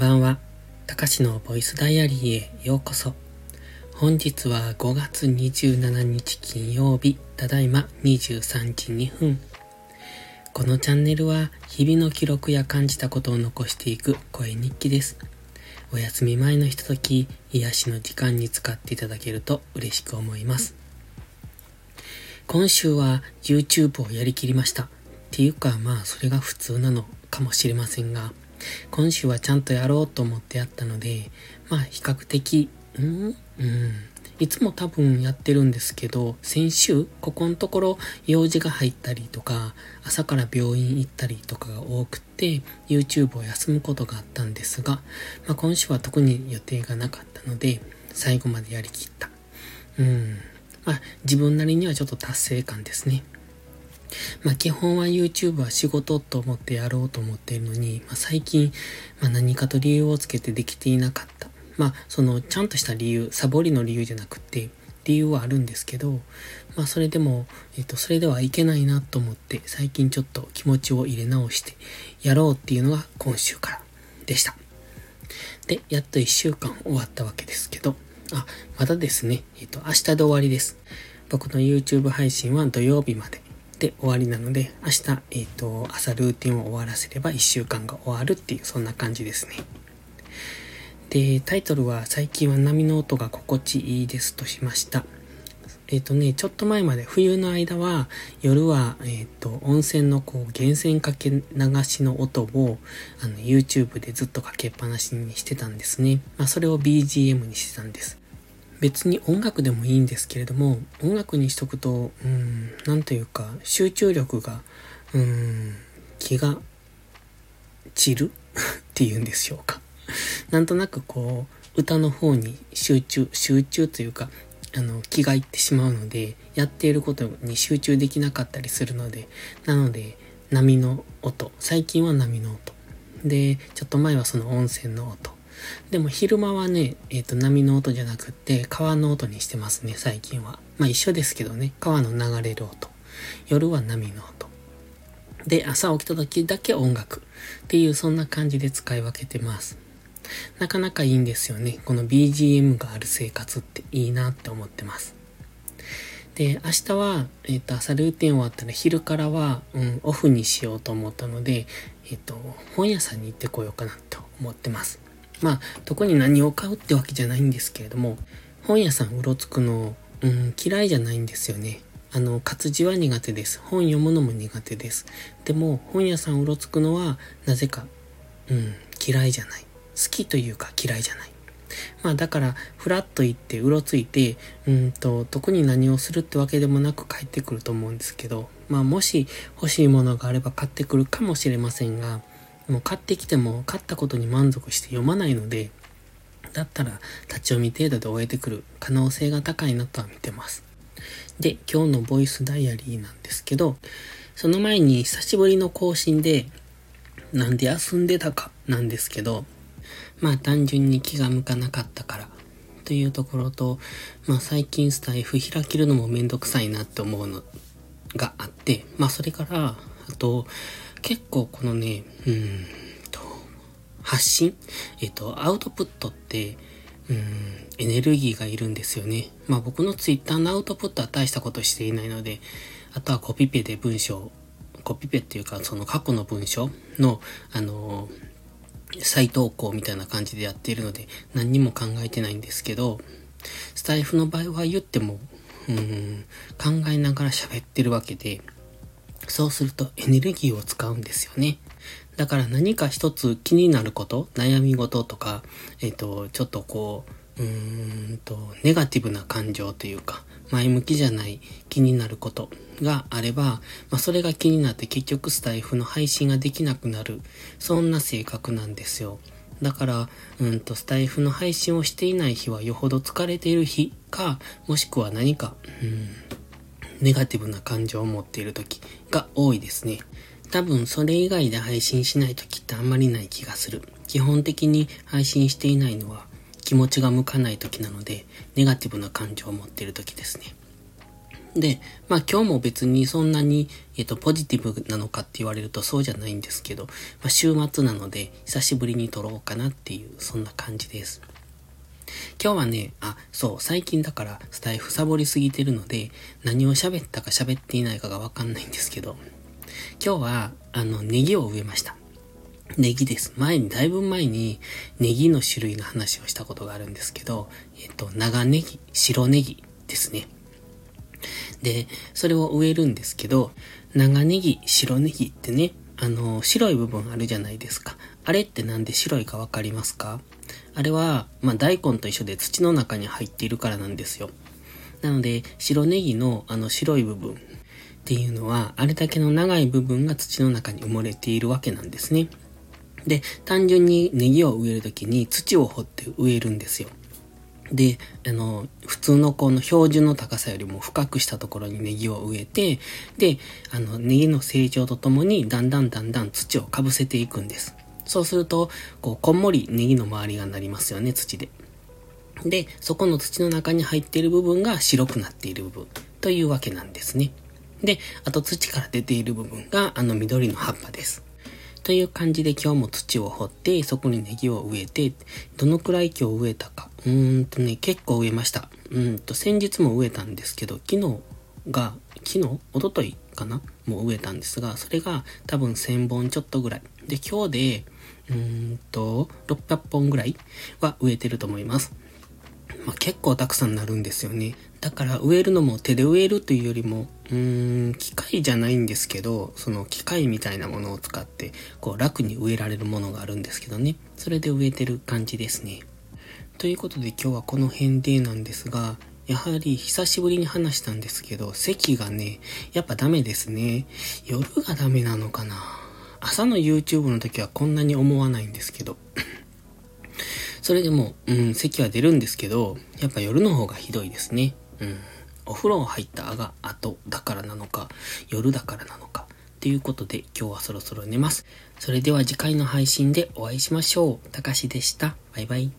ばんは。たかしのボイスダイアリーへようこそ。本日は5月27日金曜日、ただいま23時2分。このチャンネルは日々の記録や感じたことを残していく声日記です。お休み前のひととき、癒しの時間に使っていただけると嬉しく思います。今週は YouTube をやりきりました。っていうかまあそれが普通なのかもしれませんが、今週はちゃんとやろうと思ってやったので、まあ比較的、うん？うん。いつも多分やってるんですけど、先週、ここのところ用事が入ったりとか、朝から病院行ったりとかが多くて、YouTube を休むことがあったんですが、まあ今週は特に予定がなかったので、最後までやりきった。うん。まあ自分なりにはちょっと達成感ですね。まあ基本は YouTube は仕事と思ってやろうと思っているのに、まあ最近、まあ何かと理由をつけてできていなかった。まあそのちゃんとした理由、サボりの理由じゃなくて、理由はあるんですけど、まあそれでも、えっ、と、それではいけないなと思って、最近ちょっと気持ちを入れ直して、やろうっていうのが今週からでした。で、やっと1週間終わったわけですけど、あ、まだですね、えっ、と、明日で終わりです。僕の YouTube 配信は土曜日まで。で終わりなので、明日、えっ、ー、と、朝ルーティンを終わらせれば1週間が終わるっていう、そんな感じですね。で、タイトルは最近は波の音が心地いいですとしました。えっ、ー、とね、ちょっと前まで冬の間は夜は、えっ、ー、と、温泉のこう源泉かけ流しの音をあの YouTube でずっとかけっぱなしにしてたんですね。まあそれを BGM にしてたんです。別に音楽でもいいんですけれども、音楽にしとくと、うん、なんというか、集中力が、うん、気が散る？っていうんでしょうか。なんとなくこう、歌の方に集中、集中というか、あの、気がいってしまうので、やっていることに集中できなかったりするので、なので、波の音、最近は波の音。で、ちょっと前はその温泉の音。でも昼間はね、えっ、ー、と、波の音じゃなくって、川の音にしてますね、最近は。まあ一緒ですけどね、川の流れる音。夜は波の音。で、朝起きた時だけ音楽。っていう、そんな感じで使い分けてます。なかなかいいんですよね。この BGM がある生活っていいなって思ってます。で、明日は、えっ、ー、と、朝ルーティン終わったら昼からは、うん、オフにしようと思ったので、えっ、ー、と、本屋さんに行ってこようかなと思ってます。まあ、特に何を買うってわけじゃないんですけれども、本屋さんうろつくの、うん、嫌いじゃないんですよね。あの、活字は苦手です。本読むのも苦手です。でも、本屋さんうろつくのは、なぜか、うん、嫌いじゃない。好きというか嫌いじゃない。まあだから、ふらっと行ってうろついて、うんと、特に何をするってわけでもなく帰ってくると思うんですけど、まあもし欲しいものがあれば買ってくるかもしれませんが、もう買ってきても買ったことに満足して読まないので、だったら立ち読み程度で終えてくる可能性が高いなとは見てます。で、今日のボイスダイアリーなんですけど、その前に久しぶりの更新で、なんで休んでたかなんですけど、まあ単純に気が向かなかったからというところと、まあ最近スタイフ開けるのもめんどくさいなって思うのがあって、まあそれから、あと、結構このね、うんと、発信？えっと、アウトプットって、うん、エネルギーがいるんですよね。まあ僕のツイッターのアウトプットは大したことしていないので、あとはコピペで文章、コピペっていうかその過去の文章の、あの再投稿みたいな感じでやっているので何にも考えてないんですけど、スタイフの場合は言っても、うん、考えながら喋ってるわけで、そうするとエネルギーを使うんですよね。だから何か一つ気になること、悩み事とか、えっ、ー、と、ちょっとこう、うーんと、ネガティブな感情というか、前向きじゃない気になることがあれば、まあ、それが気になって結局スタイフの配信ができなくなる。そんな性格なんですよ。だから、うんと、スタイフの配信をしていない日はよほど疲れている日か、もしくは何か、うん、ネガティブな感情を持っている時が多いですね。多分それ以外で配信しない時ってあんまりない気がする。基本的に配信していないのは気持ちが向かない時なので、ネガティブな感情を持っている時ですね。で、まあ今日も別にそんなに、えっ、と、ポジティブなのかって言われるとそうじゃないんですけど、まあ週末なので久しぶりに撮ろうかなっていう、そんな感じです。今日はね、あ、そう、最近だからスタイフサボりすぎてるので、何を喋ったか喋っていないかがわかんないんですけど、今日は、あの、ネギを植えました。ネギです。前に、だいぶ前に、ネギの種類の話をしたことがあるんですけど、えっと、長ネギ、白ネギですね。で、それを植えるんですけど、長ネギ、白ネギってね、あの、白い部分あるじゃないですか。あれってなんで白いかわかりますか？あれは、まあ、大根と一緒で土の中に入っているからなんですよ。なので、白ネギのあの白い部分っていうのは、あれだけの長い部分が土の中に埋もれているわけなんですね。で、単純にネギを植えるときに土を掘って植えるんですよ。で、あの、普通のこの標準の高さよりも深くしたところにネギを植えて、で、あの、ネギの成長とともにだんだんだんだん土をかぶせていくんです。そうすると、こう、こんもりネギの周りがなりますよね、土で。で、そこの土の中に入っている部分が白くなっている部分というわけなんですね。で、あと土から出ている部分があの緑の葉っぱです。という感じで今日も土を掘って、そこにネギを植えて、どのくらい今日植えたか。うーんとね、結構植えました。うんと、先日も植えたんですけど、昨日が、昨日？おとといかな？もう植えたんですが、それが多分1000本ちょっとぐらい。で、今日で、うーんと、600本ぐらいは植えてると思います。まあ、結構たくさんなるんですよね。だから植えるのも手で植えるというよりも、うーん、機械じゃないんですけど、その機械みたいなものを使って、こう楽に植えられるものがあるんですけどね。それで植えてる感じですね。ということで今日はこの辺でなんですが、やはり久しぶりに話したんですけど、席がね、やっぱダメですね。夜がダメなのかな。朝の YouTube の時はこんなに思わないんですけど。それでも、うん、咳は出るんですけど、やっぱ夜の方がひどいですね。うん。お風呂入ったあが後だからなのか、夜だからなのか。ということで今日はそろそろ寝ます。それでは次回の配信でお会いしましょう。たかしでした。バイバイ。